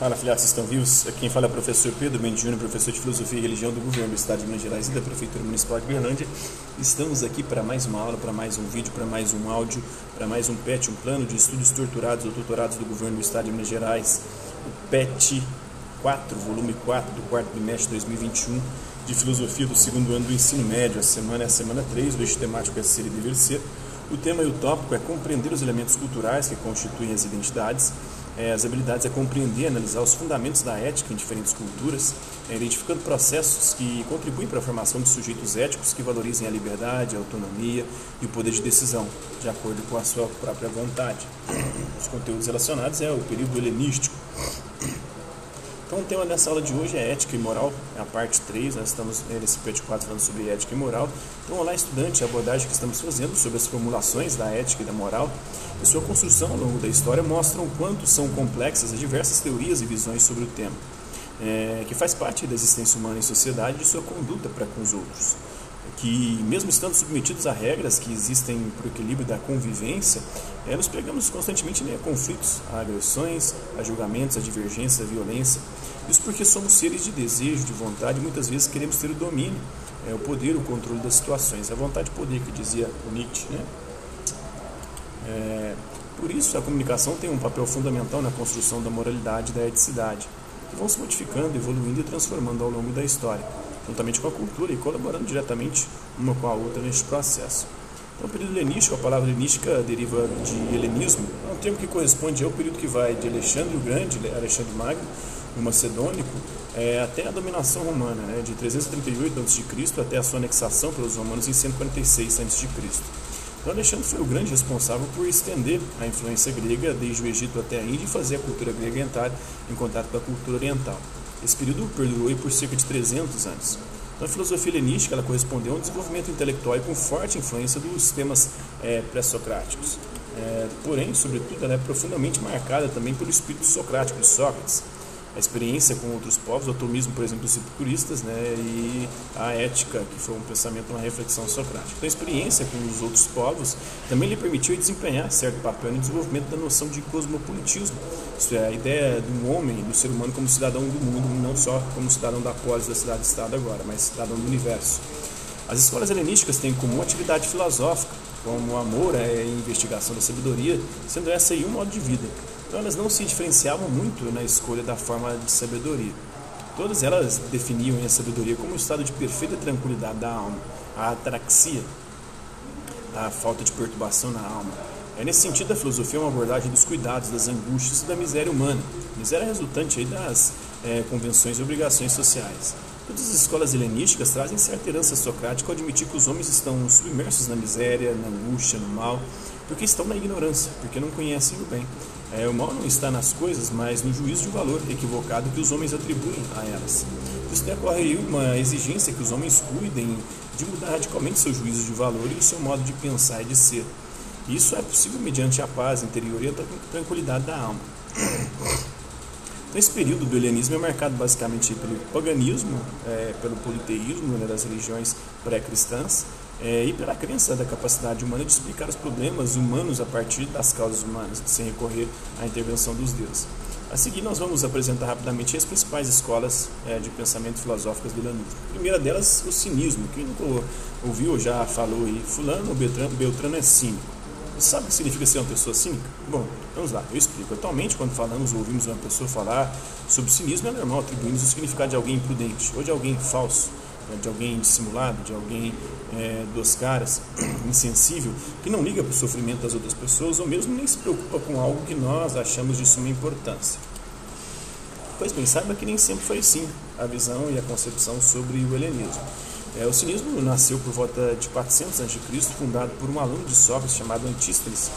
Fala, filhados, estão vivos? Quem fala é o professor Pedro Mendes Júnior, professor de Filosofia e Religião do Governo do Estado de Minas Gerais e da Prefeitura Municipal de Berlândia. Estamos aqui para mais uma aula, para mais um vídeo, para mais um áudio, para mais um PET, um plano de estudos torturados ou doutorados do Governo do Estado de Minas Gerais, o PET 4, volume 4 do quarto bimestre de 2021 de Filosofia do segundo ano do ensino médio. A semana é a semana 3, o eixo temático é ser e dever ser. O tema e o tópico é compreender os elementos culturais que constituem as identidades é, as habilidades é compreender e analisar os fundamentos da ética em diferentes culturas, é, identificando processos que contribuem para a formação de sujeitos éticos que valorizem a liberdade, a autonomia e o poder de decisão, de acordo com a sua própria vontade. Os conteúdos relacionados é o período helenístico. Então, o tema dessa aula de hoje é ética e moral, é a parte 3, nós estamos nesse PET 4 falando sobre ética e moral. Então, olá, estudante, a abordagem que estamos fazendo sobre as formulações da ética e da moral e sua construção ao longo da história mostram o quanto são complexas as diversas teorias e visões sobre o tema, é, que faz parte da existência humana em sociedade e de sua conduta para com os outros que, mesmo estando submetidos a regras que existem para o equilíbrio da convivência, é, nos pegamos constantemente a conflitos, a agressões, a julgamentos, a divergência, a violência. Isso porque somos seres de desejo, de vontade, e muitas vezes queremos ter o domínio, é, o poder, o controle das situações. A vontade de poder, que dizia o Nietzsche. Né? É, por isso, a comunicação tem um papel fundamental na construção da moralidade e da eticidade, que vão se modificando, evoluindo e transformando ao longo da história juntamente com a cultura e colaborando diretamente uma com a outra neste processo. Então, o período helenístico, a palavra helenística deriva de helenismo, é um termo que corresponde ao período que vai de Alexandre o Grande, Alexandre Magno, o macedônico, é, até a dominação romana, né, de 338 a.C. até a sua anexação pelos romanos em 146 a.C. Então, Alexandre foi o grande responsável por estender a influência grega desde o Egito até a Índia e fazer a cultura grega entrar em contato com a cultura oriental. Esse período perdurou por cerca de 300 anos. Então, a filosofia helenística ela correspondeu a um desenvolvimento intelectual com forte influência dos sistemas é, pré-socráticos. É, porém, sobretudo, ela é profundamente marcada também pelo espírito socrático de Sócrates, a experiência com outros povos, o atomismo, por exemplo, dos epicuristas, né, e a ética, que foi um pensamento, uma reflexão socrática. Então, a experiência com os outros povos também lhe permitiu desempenhar certo papel no desenvolvimento da noção de cosmopolitismo, isso é, a ideia do homem, do ser humano como cidadão do mundo, não só como cidadão da polis da cidade-estado agora, mas cidadão do universo. As escolas helenísticas têm como atividade filosófica, como o amor é a investigação da sabedoria, sendo essa aí um modo de vida. Então elas não se diferenciavam muito na escolha da forma de sabedoria. Todas elas definiam a sabedoria como um estado de perfeita tranquilidade da alma, a ataraxia, a falta de perturbação na alma. É nesse sentido a filosofia é uma abordagem dos cuidados, das angústias e da miséria humana, miséria resultante das é, convenções e obrigações sociais. Todas as escolas helenísticas trazem certa herança socrática ao admitir que os homens estão submersos na miséria, na angústia, no mal, porque estão na ignorância, porque não conhecem o bem. É, o mal não está nas coisas, mas no juízo de valor equivocado que os homens atribuem a elas. Isso decorre uma exigência que os homens cuidem de mudar radicalmente seu juízo de valor e o seu modo de pensar e de ser. Isso é possível mediante a paz interior e a tranquilidade da alma. Então, esse período do helenismo é marcado basicamente pelo paganismo, é, pelo politeísmo né, das religiões pré-cristãs é, e pela crença da capacidade humana de explicar os problemas humanos a partir das causas humanas, sem recorrer à intervenção dos deuses. A seguir, nós vamos apresentar rapidamente as principais escolas é, de pensamento filosóficas do helenismo. A primeira delas, o cinismo. Quem nunca ouviu ou já falou aí, fulano ou Beltrano, Beltrano é cínico. Sabe o que significa ser uma pessoa cínica? Bom, vamos lá, eu explico. Atualmente, quando falamos ou ouvimos uma pessoa falar sobre cinismo, é normal atribuirmos o significado de alguém imprudente ou de alguém falso, né, de alguém dissimulado, de alguém é, dos caras, insensível, que não liga para o sofrimento das outras pessoas ou mesmo nem se preocupa com algo que nós achamos de suma importância. Pois bem, saiba que nem sempre foi assim a visão e a concepção sobre o helenismo. É, o cinismo nasceu por volta de 400 a.C., fundado por um aluno de Sócrates chamado Antístenes.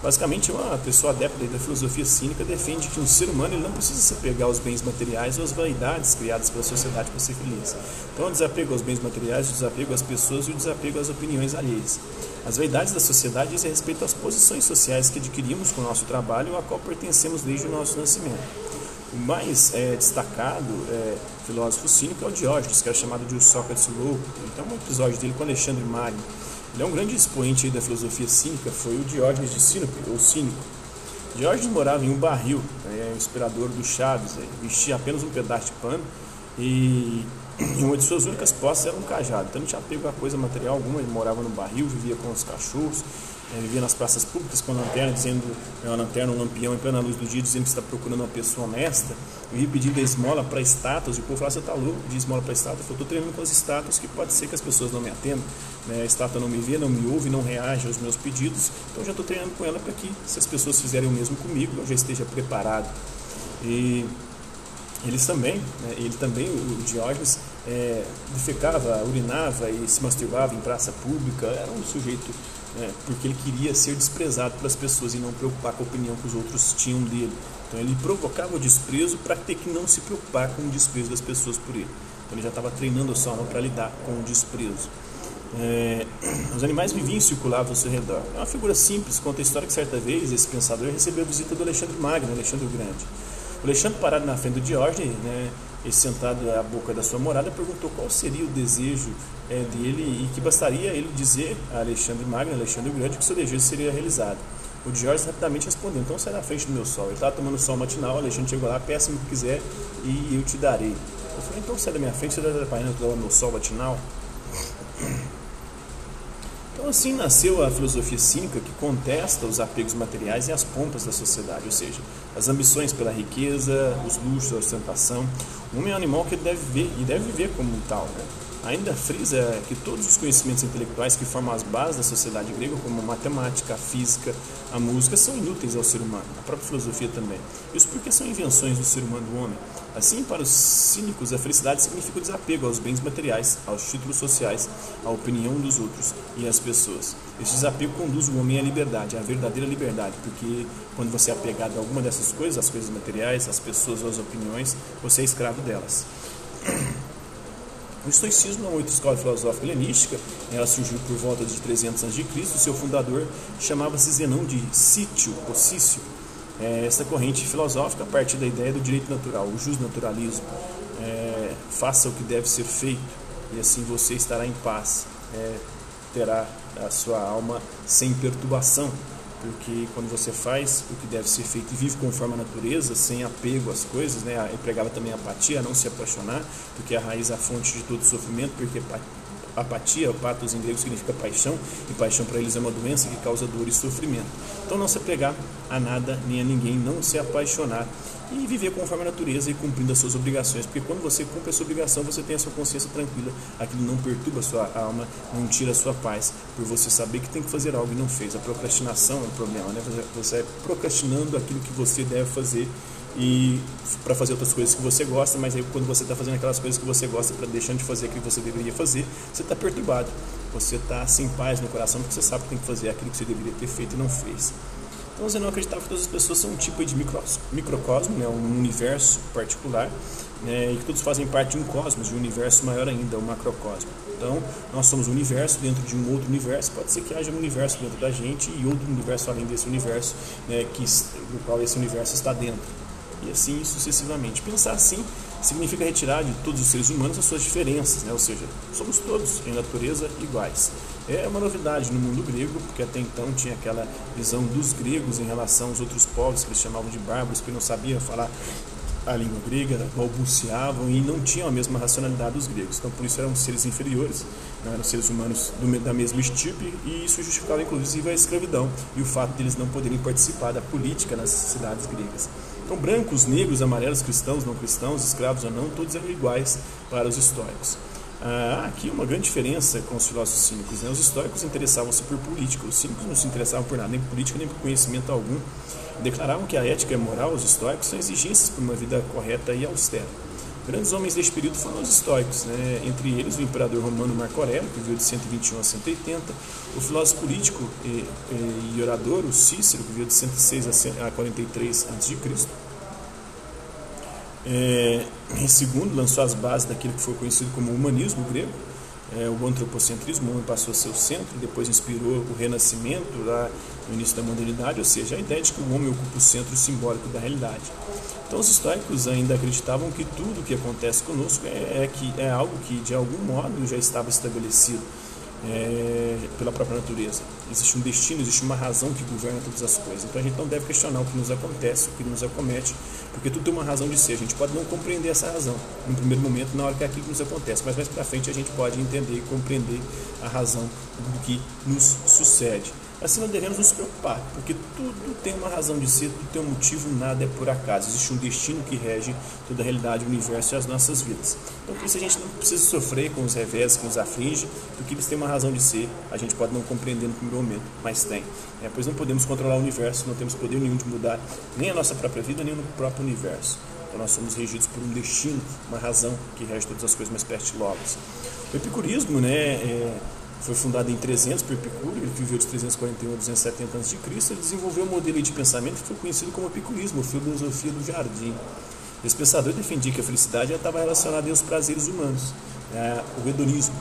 Basicamente, uma pessoa adepta da filosofia cínica defende que um ser humano ele não precisa se apegar aos bens materiais ou às vaidades criadas pela sociedade para ser feliz. Então, o desapego aos bens materiais, o desapego às pessoas e o desapego às opiniões alheias. As vaidades da sociedade dizem respeito às posições sociais que adquirimos com o nosso trabalho, a qual pertencemos desde o nosso nascimento. O mais é, destacado é, filósofo cínico é o Diógenes, que é chamado de o Sócrates louco. Então, um episódio dele com Alexandre Magno. Ele é um grande expoente da filosofia cínica, foi o Diógenes de Sinope, ou cínico. Diógenes morava em um barril, é, inspirador do Chaves, é, vestia apenas um pedaço de pano e, e uma de suas únicas posses era um cajado. Então não tinha apego a coisa material alguma, ele morava no barril, vivia com os cachorros, é, vivia nas praças públicas com a lanterna, dizendo, é uma lanterna, um lampião em plena luz do dia, dizendo que está procurando uma pessoa honesta, vivia pedindo esmola para estátuas, e o povo falava, você está louco, de esmola para estátuas, eu estou treinando com as estátuas, que pode ser que as pessoas não me atendam, né? a estátua não me vê, não me ouve, não reage aos meus pedidos, então já estou treinando com ela para que, se as pessoas fizerem o mesmo comigo, eu já esteja preparado. E eles também, né, ele também, o Diógenes, é, defecava, urinava e se masturbava em praça pública, era um sujeito, né, porque ele queria ser desprezado pelas pessoas e não preocupar com a opinião que os outros tinham dele. Então ele provocava o desprezo para ter que não se preocupar com o desprezo das pessoas por ele. Então ele já estava treinando a sua alma para lidar com o desprezo. É, os animais viviam e circulavam ao seu redor. É uma figura simples, conta a história que certa vez esse pensador recebeu a visita do Alexandre Magno, Alexandre o Grande. O Alexandre, parado na frente do Diógenes, né, e sentado à boca da sua morada, perguntou qual seria o desejo é, dele e que bastaria ele dizer a Alexandre Magno, Alexandre o Grande, que seu desejo seria realizado. O Diógenes rapidamente respondeu: Então sai da frente do meu sol. Ele estava tomando sol matinal, Alexandre chegou lá, peça-me o que quiser e eu te darei. Eu falei: Então sai da minha frente, você está atrapalhando o meu sol matinal? Então, assim nasceu a filosofia cínica que contesta os apegos materiais e as pompas da sociedade, ou seja, as ambições pela riqueza, os luxos, a ostentação. O homem é um animal que deve viver e deve viver como tal. Né? Ainda frisa que todos os conhecimentos intelectuais que formam as bases da sociedade grega, como a matemática, a física, a música, são inúteis ao ser humano, a própria filosofia também. Isso porque são invenções do ser humano do homem. Assim, para os cínicos, a felicidade significa o desapego aos bens materiais, aos títulos sociais, à opinião dos outros e às pessoas. Esse desapego conduz o homem à liberdade, à verdadeira liberdade, porque quando você é apegado a alguma dessas coisas, as coisas materiais, as pessoas ou as opiniões, você é escravo delas. O estoicismo é uma escola filosófica helenística, ela surgiu por volta de 300 a.C. Seu fundador chamava-se Zenão de Sítio, ou Cício. É, essa corrente filosófica a partir da ideia do direito natural, o justnaturalismo. É, faça o que deve ser feito e assim você estará em paz, é, terá a sua alma sem perturbação porque quando você faz o que deve ser feito e vive conforme a natureza, sem apego às coisas, né, empregava também a apatia, não se apaixonar, porque a raiz é a fonte de todo sofrimento, porque apatia, patos em grego significa paixão, e paixão para eles é uma doença que causa dor e sofrimento. Então não se apegar a nada nem a ninguém, não se apaixonar e viver conforme a natureza e cumprindo as suas obrigações, porque quando você cumpre a sua obrigação, você tem a sua consciência tranquila, aquilo não perturba a sua alma, não tira a sua paz, por você saber que tem que fazer algo e não fez. A procrastinação é um problema, né? Você é procrastinando aquilo que você deve fazer e para fazer outras coisas que você gosta, mas aí quando você está fazendo aquelas coisas que você gosta para deixando de fazer aquilo que você deveria fazer, você está perturbado, você está sem paz no coração porque você sabe que tem que fazer aquilo que você deveria ter feito e não fez. Então você não acreditava que todas as pessoas são um tipo de microcosmo, né, um universo particular, né, e que todos fazem parte de um cosmos, de um universo maior ainda, um macrocosmo. Então nós somos um universo dentro de um outro universo, pode ser que haja um universo dentro da gente e outro universo além desse universo, né, que, no qual esse universo está dentro. E assim sucessivamente. Pensar assim significa retirar de todos os seres humanos as suas diferenças, né? ou seja, somos todos em natureza iguais. É uma novidade no mundo grego, porque até então tinha aquela visão dos gregos em relação aos outros povos que eles chamavam de bárbaros, que não sabiam falar a língua grega, balbuciavam e não tinham a mesma racionalidade dos gregos. Então, por isso eram seres inferiores, não eram seres humanos do, da mesma estirpe, e isso justificava inclusive a escravidão e o fato de eles não poderem participar da política nas cidades gregas. Então, brancos, negros, amarelos, cristãos, não cristãos, escravos ou não, todos eram iguais para os históricos. Ah, aqui uma grande diferença com os filósofos cínicos. Né? Os históricos interessavam-se por política, os cínicos não se interessavam por nada, nem por política, nem por conhecimento algum. Declaravam que a ética e a moral, os históricos, são exigências para uma vida correta e austera. Grandes homens deste período foram os históricos, né? entre eles o imperador romano Marco Aurélio, que viveu de 121 a 180, o filósofo político e, e orador, o Cícero, que viveu de 106 a 43 a.C., é, em segundo, lançou as bases daquilo que foi conhecido como humanismo grego, é, o antropocentrismo, o homem passou a ser o centro, depois inspirou o renascimento lá no início da modernidade, ou seja, a ideia de que o homem ocupa o centro simbólico da realidade. Então os históricos ainda acreditavam que tudo o que acontece conosco é, é, que, é algo que de algum modo já estava estabelecido. É, pela própria natureza. Existe um destino, existe uma razão que governa todas as coisas. Então a gente não deve questionar o que nos acontece, o que nos acomete, porque tudo tem uma razão de ser. A gente pode não compreender essa razão no primeiro momento, na hora que aquilo nos acontece, mas mais para frente a gente pode entender e compreender a razão do que nos sucede. Assim não devemos nos preocupar, porque tudo tem uma razão de ser, tudo tem um motivo, nada é por acaso. Existe um destino que rege toda a realidade, o universo e as nossas vidas. Então por isso a gente não precisa sofrer com os revés que nos aflige, porque eles têm uma razão de ser. A gente pode não compreender no primeiro momento, mas tem. É, pois não podemos controlar o universo, não temos poder nenhum de mudar nem a nossa própria vida, nem o próprio universo. Então nós somos regidos por um destino, uma razão que rege todas as coisas mais pertilosas. O epicurismo, né, é, foi fundado em 300 por Epicuro, ele viveu de 341 a 270 a.C. Ele desenvolveu um modelo de pensamento que foi conhecido como epicurismo, a filosofia do jardim. Esse pensador defendia que a felicidade estava relacionada aos prazeres humanos, né? o hedonismo.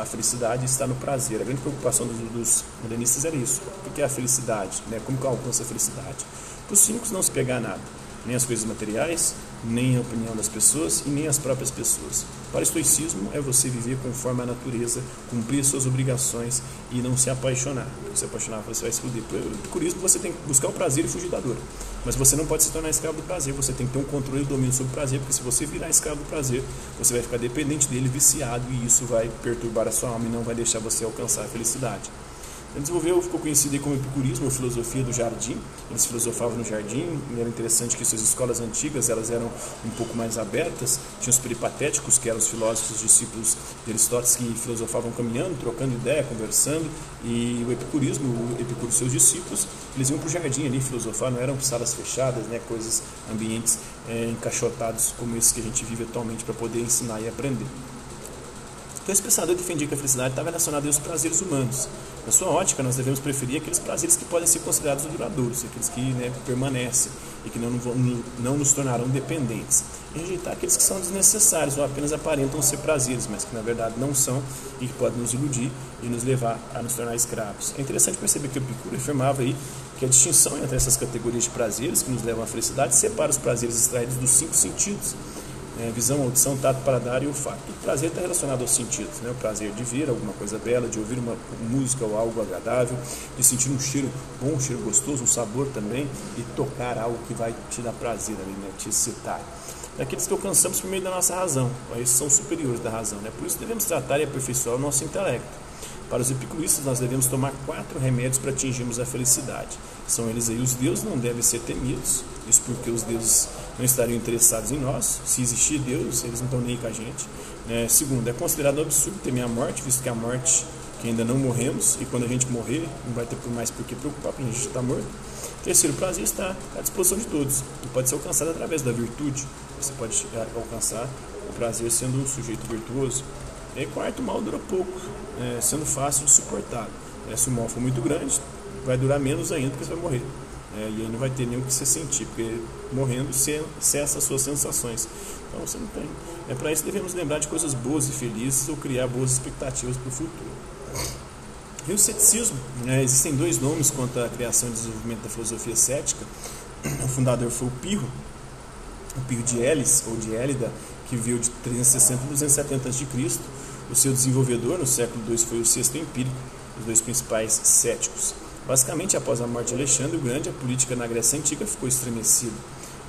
A felicidade está no prazer. A grande preocupação dos, dos modernistas era isso. O que é a felicidade? Né? Como que alcança a felicidade? Para os cínicos não se pegar nada nem as coisas materiais, nem a opinião das pessoas e nem as próprias pessoas. Para estoicismo é você viver conforme a natureza, cumprir suas obrigações e não se apaixonar. Se se apaixonar, você vai se fuder. Por epicurismo, você tem que buscar o prazer e fugir da dor. Mas você não pode se tornar escravo do prazer, você tem que ter um controle e domínio sobre o prazer, porque se você virar escravo do prazer, você vai ficar dependente dele, viciado, e isso vai perturbar a sua alma e não vai deixar você alcançar a felicidade. Ele desenvolveu, ficou conhecido como epicurismo, a filosofia do jardim. Eles filosofavam no jardim, e era interessante que suas escolas antigas elas eram um pouco mais abertas. Tinha os peripatéticos, que eram os filósofos discípulos de Aristóteles, que filosofavam caminhando, trocando ideia, conversando. E o epicurismo, o Epicuro e seus discípulos, eles iam para o jardim ali filosofar, não eram salas fechadas, né, coisas, ambientes é, encaixotados como esse que a gente vive atualmente para poder ensinar e aprender. Então, esse pensador defendia que a felicidade estava relacionada aos prazeres humanos. Na sua ótica, nós devemos preferir aqueles prazeres que podem ser considerados duradouros, aqueles que né, permanecem e que não, não, nos tornarão dependentes. E rejeitar aqueles que são desnecessários ou apenas aparentam ser prazeres, mas que na verdade não são e que podem nos iludir e nos levar a nos tornar escravos. É interessante perceber que o Epicuro afirmava aí que a distinção entre essas categorias de prazeres que nos levam à felicidade separa os prazeres extraídos dos cinco sentidos é, visão, audição, tato, paladar e olfato. O prazer está relacionado aos sentidos, né? o prazer de ver alguma coisa bela, de ouvir uma música ou algo agradável, de sentir um cheiro bom, um cheiro gostoso, um sabor também, e tocar algo que vai te dar prazer ali, né? te excitar. Daqueles que alcançamos por meio da nossa razão, esses são superiores da razão, né? por isso devemos tratar e aperfeiçoar o nosso intelecto. Para os epicuristas, nós devemos tomar quatro remédios para atingirmos a felicidade. São eles aí: os deuses não devem ser temidos, isso porque os deuses não estariam interessados em nós. Se existir Deus, eles não estão nem com a gente. É, segundo, é considerado absurdo temer a morte, visto que a morte, que ainda não morremos, e quando a gente morrer, não vai ter mais por que preocupar, porque a gente está morto. Terceiro, o prazer está à disposição de todos e pode ser alcançado através da virtude. Você pode é, alcançar o prazer sendo um sujeito virtuoso. E quarto, o mal dura pouco, é, sendo fácil de suportar. É, se o mal for muito grande, vai durar menos ainda, porque você vai morrer. É, e aí não vai ter nem o que você sentir, porque morrendo cessa as suas sensações. Então você não tem. É para isso devemos lembrar de coisas boas e felizes ou criar boas expectativas para o futuro. E o ceticismo, né, existem dois nomes quanto à criação e desenvolvimento da filosofia cética. O fundador foi o Pirro, o Pirro de Elis, ou de Élida, que viveu de 360 a 270 a.C. O seu desenvolvedor no século II foi o Sexto Empírico, os dois principais céticos. Basicamente, após a morte de Alexandre o Grande, a política na Grécia Antiga ficou estremecida.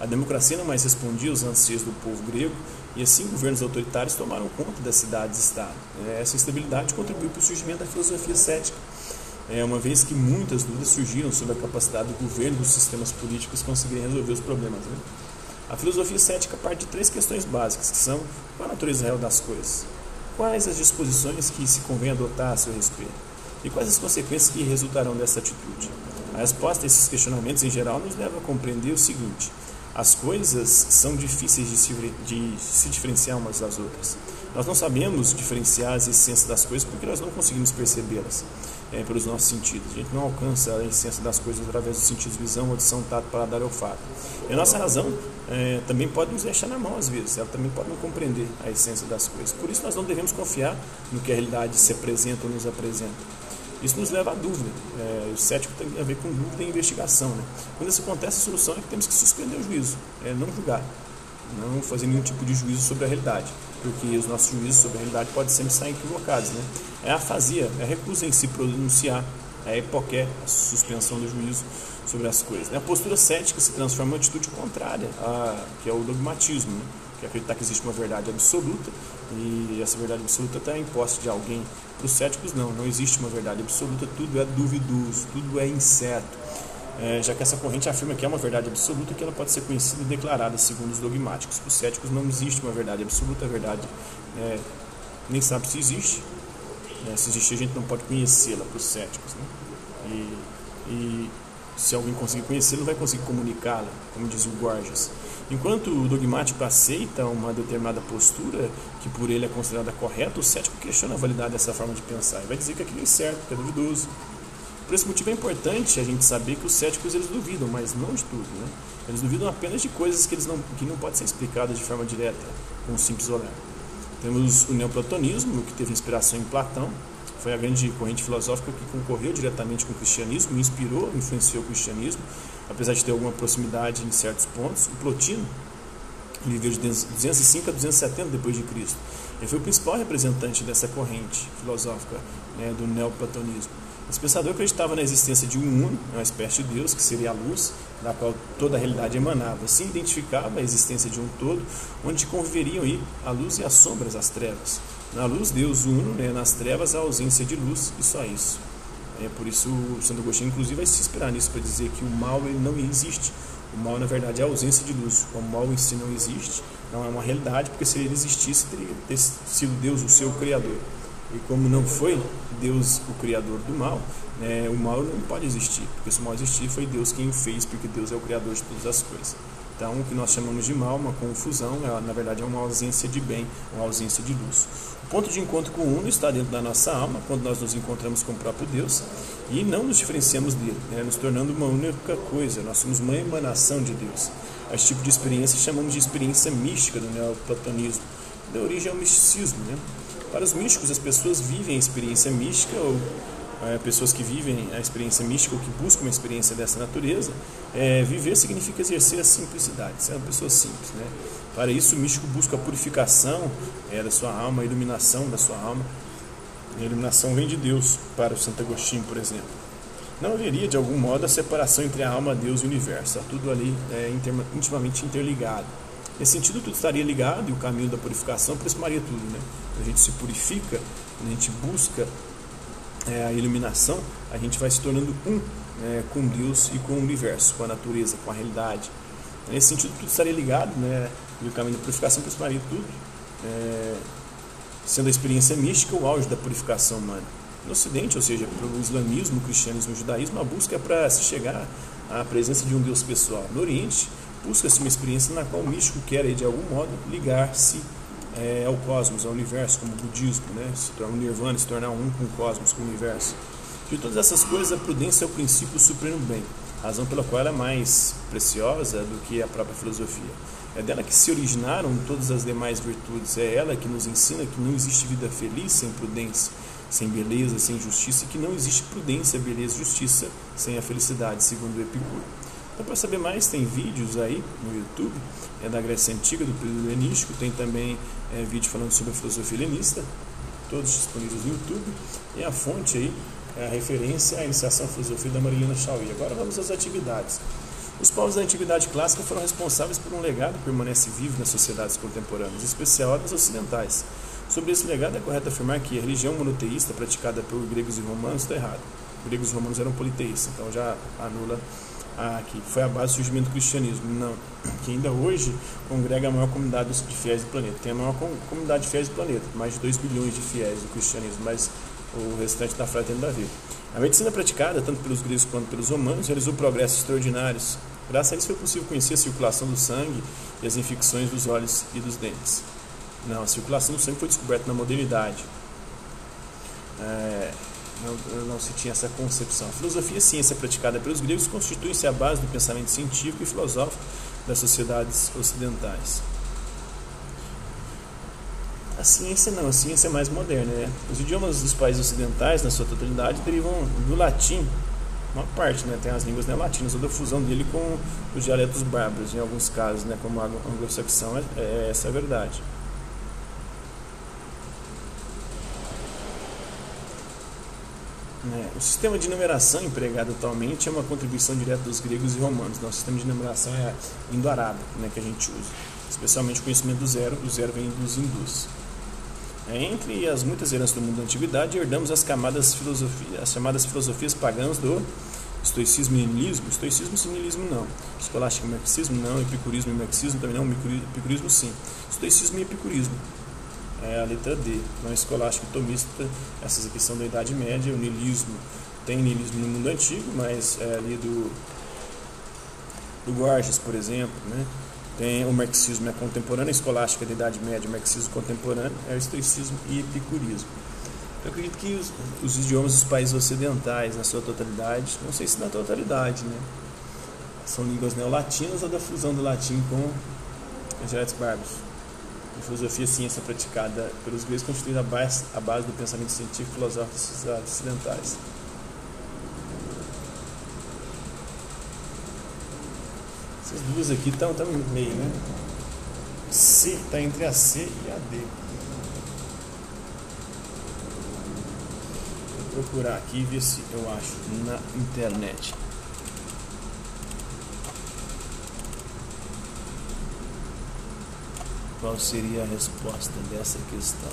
A democracia não mais respondia aos anseios do povo grego e assim governos autoritários tomaram conta das cidades-estado. Essa instabilidade contribuiu para o surgimento da filosofia cética, é, uma vez que muitas dúvidas surgiram sobre a capacidade do governo e dos sistemas políticos conseguirem resolver os problemas. Né? A filosofia cética parte de três questões básicas, que são qual a natureza real das coisas, quais as disposições que se convém adotar a seu respeito, e quais as consequências que resultarão dessa atitude? A resposta a esses questionamentos, em geral, nos leva a compreender o seguinte: as coisas são difíceis de se, de se diferenciar umas das outras. Nós não sabemos diferenciar as essências das coisas porque nós não conseguimos percebê-las é, pelos nossos sentidos. A gente não alcança a essência das coisas através dos sentidos visão, audição, tato, paladar e olfato. E a nossa razão é, também pode nos deixar na mão às vezes, ela também pode não compreender a essência das coisas. Por isso nós não devemos confiar no que a realidade se apresenta ou nos apresenta. Isso nos leva à dúvida. É, o cético tem a ver com dúvida e investigação. Né? Quando isso acontece, a solução é que temos que suspender o juízo, é, não julgar, não fazer nenhum tipo de juízo sobre a realidade. Porque os nossos juízos sobre a realidade podem sempre sair equivocados. Né? É a afasia, é a recusa em se pronunciar, é a hipoqué, a suspensão do juízo sobre as coisas. Né? A postura cética se transforma em atitude contrária, a, que é o dogmatismo, né? que é acreditar que existe uma verdade absoluta e essa verdade absoluta está em posse de alguém. Para os céticos, não, não existe uma verdade absoluta, tudo é duvidoso, tudo é incerto é, já que essa corrente afirma que é uma verdade absoluta que ela pode ser conhecida e declarada segundo os dogmáticos. Para os céticos não existe uma verdade absoluta, a verdade é, nem sabe se existe. É, se existe, a gente não pode conhecê-la para os céticos. Né? E, e se alguém conseguir conhecê-la, vai conseguir comunicá-la, como diz o Gorgias. Enquanto o dogmático aceita uma determinada postura que por ele é considerada correta, o cético questiona a validade dessa forma de pensar e vai dizer que aquilo é incerto, que é duvidoso. Por esse motivo é importante a gente saber que os céticos eles duvidam, mas não de tudo. Né? Eles duvidam apenas de coisas que, eles não, que não podem ser explicadas de forma direta, com um simples olhar. Temos o neoplatonismo, que teve inspiração em Platão, foi a grande corrente filosófica que concorreu diretamente com o cristianismo, inspirou, influenciou o cristianismo, apesar de ter alguma proximidade em certos pontos. O Plotino, ele viveu de 205 a 270 depois de Cristo. Ele foi o principal representante dessa corrente filosófica né, do neoplatonismo. Esse pensador acreditava na existência de um uno, uma espécie de Deus, que seria a luz, da qual toda a realidade emanava. Assim identificava a existência de um todo, onde conviveriam aí a luz e as sombras, as trevas. Na luz, Deus uno, né? nas trevas, a ausência de luz, e só isso. É, por isso, o Santo Agostinho, inclusive, vai se inspirar nisso para dizer que o mal ele não existe. O mal, na verdade, é a ausência de luz. O mal em si não existe, não é uma realidade, porque se ele existisse, teria sido Deus o seu Criador. E como não foi Deus o criador do mal, né, o mal não pode existir, porque se o mal existir foi Deus quem o fez, porque Deus é o criador de todas as coisas. Então, o que nós chamamos de mal, uma confusão, é, na verdade é uma ausência de bem, uma ausência de luz. O ponto de encontro com o Uno está dentro da nossa alma, quando nós nos encontramos com o próprio Deus e não nos diferenciamos dele, né, nos tornando uma única coisa. Nós somos uma emanação de Deus. Esse tipo de experiência chamamos de experiência mística do neoplatonismo, da origem ao misticismo. Né? Para os místicos, as pessoas vivem a experiência mística, ou é, pessoas que vivem a experiência mística ou que buscam uma experiência dessa natureza, é, viver significa exercer a simplicidade, ser uma pessoa simples. Né? Para isso, o místico busca a purificação é, da sua alma, a iluminação da sua alma. A iluminação vem de Deus, para o Santo Agostinho, por exemplo. Não haveria, de algum modo, a separação entre a alma, Deus e o universo. Está tudo ali é, intimamente interligado. Nesse sentido, tudo estaria ligado e o caminho da purificação aproximaria tudo. Né? a gente se purifica, a gente busca é, a iluminação, a gente vai se tornando um né, com Deus e com o universo, com a natureza, com a realidade. Nesse sentido, tudo estaria ligado, né, e o caminho da purificação aproximaria tudo, é, sendo a experiência mística o auge da purificação humana. No Ocidente, ou seja, para o islamismo, o cristianismo e o judaísmo, a busca é para se chegar à presença de um Deus pessoal. No Oriente, busca-se uma experiência na qual o místico quer, de algum modo, ligar-se é, ao cosmos, ao universo, como o budismo, né? se tornar um nirvana, se tornar um com o cosmos, com o universo. De todas essas coisas, a prudência é o princípio supremo bem, razão pela qual ela é mais preciosa do que a própria filosofia. É dela que se originaram todas as demais virtudes, é ela que nos ensina que não existe vida feliz sem prudência, sem beleza, sem justiça, e que não existe prudência, beleza e justiça sem a felicidade, segundo Epicuro. Então, para saber mais, tem vídeos aí no YouTube, é da Grécia Antiga, do período helenístico, tem também é, vídeo falando sobre a filosofia helenista, todos disponíveis no YouTube, e a fonte aí é a referência à iniciação à filosofia da Marilena Chauí. Agora vamos às atividades. Os povos da Antiguidade Clássica foram responsáveis por um legado que permanece vivo nas sociedades contemporâneas, em especial nas ocidentais. Sobre esse legado, é correto afirmar que a religião monoteísta praticada por gregos e romanos está errada. Os gregos e romanos eram politeístas, então já anula ah, que foi a base do surgimento do cristianismo. Não. Que ainda hoje congrega a maior comunidade de fiéis do planeta. Tem a maior comunidade de fiéis do planeta, mais de 2 bilhões de fiéis do cristianismo, mas o restante da frase tem nada a ver. A medicina praticada, tanto pelos gregos quanto pelos romanos, realizou progressos extraordinários. Graças a eles foi possível conhecer a circulação do sangue e as infecções dos olhos e dos dentes. Não, a circulação do sangue foi descoberta na modernidade. É, não, não, se tinha essa concepção. A filosofia ciência praticada pelos gregos constituem-se a base do pensamento científico e filosófico das sociedades ocidentais. A ciência não, a ciência é mais moderna. Né? Os idiomas dos países ocidentais, na sua totalidade, derivam do latim, uma parte, né? tem as línguas neolatinas, ou da fusão dele com os dialetos bárbaros, em alguns casos, né? como a anglo-saxão, é, é, essa é a verdade. É, o sistema de numeração empregado atualmente é uma contribuição direta dos gregos e romanos. Nosso sistema de numeração é indo-arábico, né, que a gente usa, especialmente o conhecimento do zero. O zero vem dos hindus. É, entre as muitas heranças do mundo da antiguidade, herdamos as as chamadas filosofias pagãs do estoicismo e niilismo. Estoicismo e niilismo não. Escolástico e marxismo não. Epicurismo e marxismo também não. Epicurismo sim. Estoicismo e epicurismo é a letra D. Não escolástico tomista, essas aqui são da Idade Média, o niilismo. Tem niilismo no mundo antigo, mas é ali do, do Gorgias, por exemplo. Né? Tem o marxismo é contemporâneo, a escolástica da Idade Média, o marxismo contemporâneo é o estoicismo e epicurismo. Eu acredito que os, os, idiomas dos países ocidentais, na sua totalidade, não sei se na totalidade, né? São línguas neolatinas ou da fusão do latim com os dialetos a filosofia e ciência praticada pelos gregos constitui a base, a base do pensamento científico filosófico ocidentais. Essas duas aqui estão no meio, né? C está entre a C e a D. Vou procurar aqui e ver se eu acho na internet. Qual seria a resposta dessa questão?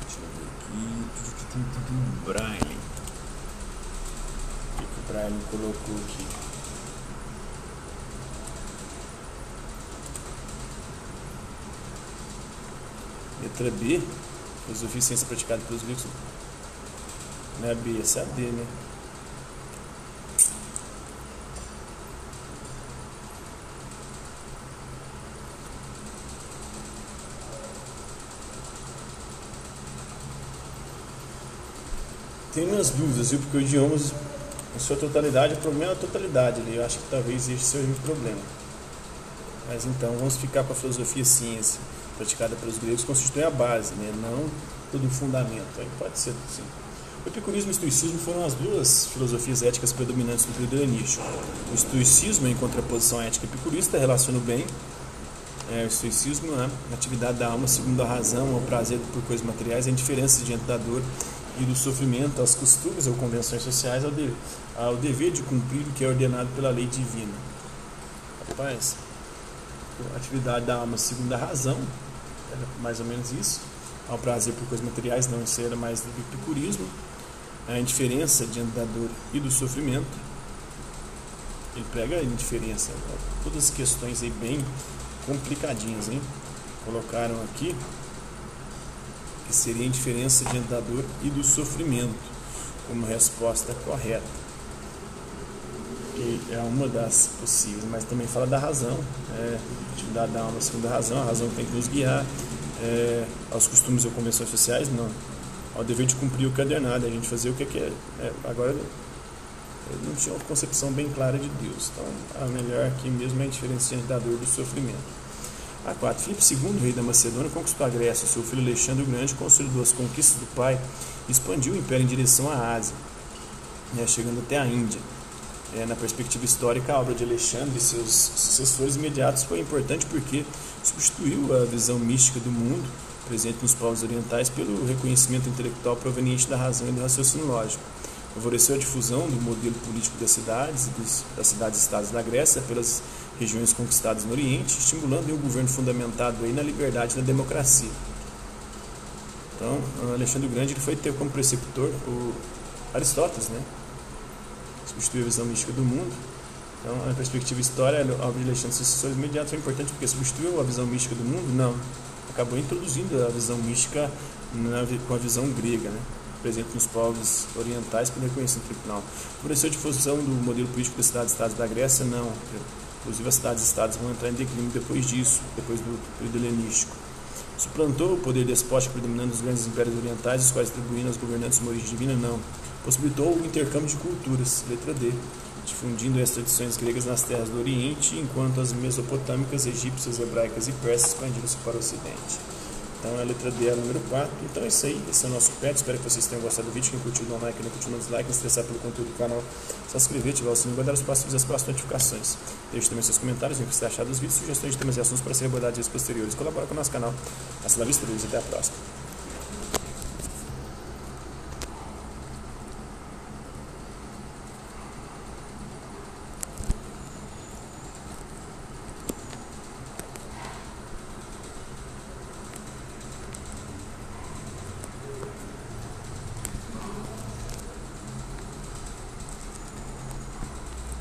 Deixa eu ver aqui. Braille. O que o Braille colocou aqui? Letra B, filosofia e ciência praticada pelos gregos. Não é B, essa é a D, né? Tenho minhas dúvidas, viu? Porque o idiomas, em sua totalidade, o problema é a totalidade ali. Eu acho que talvez esse seja o problema. Mas então, vamos ficar com a filosofia ciência praticada pelos gregos, constitui a base, né? não todo o fundamento. Aí pode ser sim. O epicurismo e o estoicismo foram as duas filosofias éticas predominantes no período helenístico. O estoicismo, em contraposição à ética epicurista, relaciona o bem, é, o estoicismo, né? a atividade da alma segundo a razão, o prazer por coisas materiais, a indiferença diante da dor e do sofrimento, aos costumes ou convenções sociais, ao, de, ao dever de cumprir o que é ordenado pela lei divina. Rapaz, a atividade da alma segundo a razão, era mais ou menos isso, ao prazer por coisas materiais, não isso era mais do epicurismo, a indiferença diante da dor e do sofrimento. Ele prega a indiferença, todas as questões aí bem complicadinhas, hein? Colocaram aqui que seria a indiferença diante da dor e do sofrimento, como resposta correta. E é uma das possíveis, mas também fala da razão, é, atividade da alma segundo a razão, a razão tem que nos guiar, é, aos costumes ou convenções sociais, não. Ao dever de cumprir o cadernado, a gente fazer o que é. é agora, eu não tinha uma concepção bem clara de Deus, então a melhor aqui mesmo é a indiferença diante da dor e do sofrimento. A 4. Filipe II, rei da Macedônia, conquistou a Grécia. Seu filho Alexandre o Grande consolidou as conquistas do pai e expandiu o império em direção à Ásia, né, chegando até a Índia. É, na perspectiva histórica, a obra de Alexandre e seus sucessores imediatos foi importante porque substituiu a visão mística do mundo presente nos povos orientais pelo reconhecimento intelectual proveniente da razão e do raciocínio lógico. Favoreceu a difusão do modelo político das cidades e das cidades-estados da Grécia pelas regiões conquistadas no Oriente, estimulando um governo fundamentado aí na liberdade e na democracia. Então, Alexandre o Grande ele foi ter como preceptor o Aristóteles, né? Substituiu a visão mística do mundo. Então, na perspectiva histórica, a obra de Alexandre sucessores imediatos foi importante porque substituiu a visão mística do mundo? Não. Acabou introduzindo a visão mística na, com a visão grega, né? presente nos povos orientais pelo reconhecimento tribunal. Favoreceu a difusão do modelo político das cidades-estados da Grécia? Não. Inclusive as cidades-estados vão entrar em declínio depois disso, depois do período helenístico. Suplantou o poder despótico predominante dos grandes impérios orientais, os quais atribuíram aos governantes uma origem divina? Não. Possibilitou o intercâmbio de culturas, letra D, difundindo as tradições gregas nas terras do Oriente, enquanto as mesopotâmicas, egípcias, hebraicas e persas expandiram-se para o Ocidente. Então a letra D é a número 4. Então é isso aí, esse é o nosso pet. Espero que vocês tenham gostado do vídeo. Quem curtiu, dá um like, não curtiu, não dislike. Se interessar pelo conteúdo do canal, se inscrever, ativar o sininho, guardar os próximos as próximas notificações. Deixe também seus comentários, o que você achar dos vídeos, sugestões de temas e assuntos para ser abordados em dias posteriores. Colabora com o nosso canal. Vista, até a próxima.